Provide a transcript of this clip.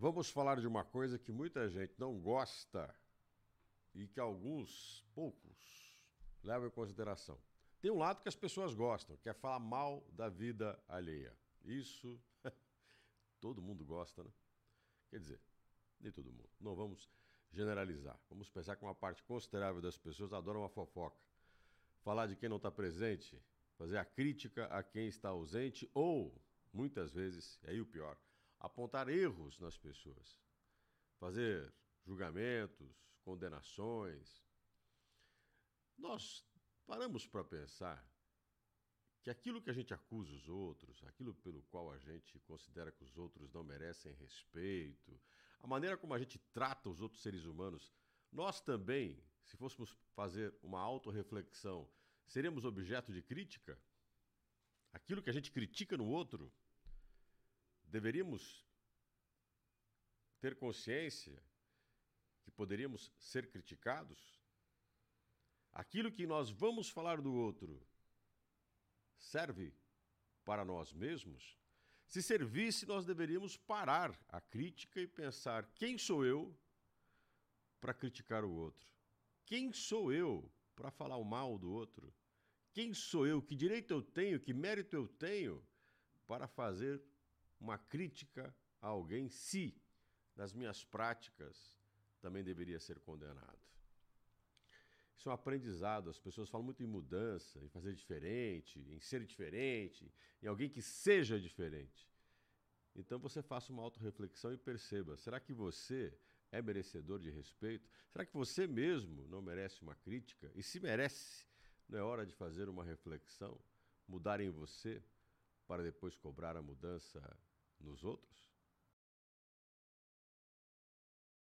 Vamos falar de uma coisa que muita gente não gosta e que alguns, poucos, levam em consideração. Tem um lado que as pessoas gostam, que é falar mal da vida alheia. Isso todo mundo gosta, né? Quer dizer, nem todo mundo. Não vamos generalizar. Vamos pensar que uma parte considerável das pessoas adora uma fofoca. Falar de quem não está presente, fazer a crítica a quem está ausente ou, muitas vezes, e aí o pior, apontar erros nas pessoas, fazer julgamentos, condenações. Nós paramos para pensar que aquilo que a gente acusa os outros, aquilo pelo qual a gente considera que os outros não merecem respeito, a maneira como a gente trata os outros seres humanos, nós também, se fôssemos fazer uma autorreflexão, seríamos objeto de crítica? Aquilo que a gente critica no outro, deveríamos ter consciência que poderíamos ser criticados? Aquilo que nós vamos falar do outro serve para nós mesmos? Se servisse, nós deveríamos parar a crítica e pensar: quem sou eu para criticar o outro? Quem sou eu para falar o mal do outro? Quem sou eu? Que direito eu tenho? Que mérito eu tenho para fazer uma crítica a alguém se, nas minhas práticas, também deveria ser condenado. Isso é um aprendizado. As pessoas falam muito em mudança, em fazer diferente, em ser diferente, em alguém que seja diferente. Então você faça uma autorreflexão e perceba: será que você é merecedor de respeito? Será que você mesmo não merece uma crítica? E se merece, não é hora de fazer uma reflexão, mudar em você, para depois cobrar a mudança nos outros?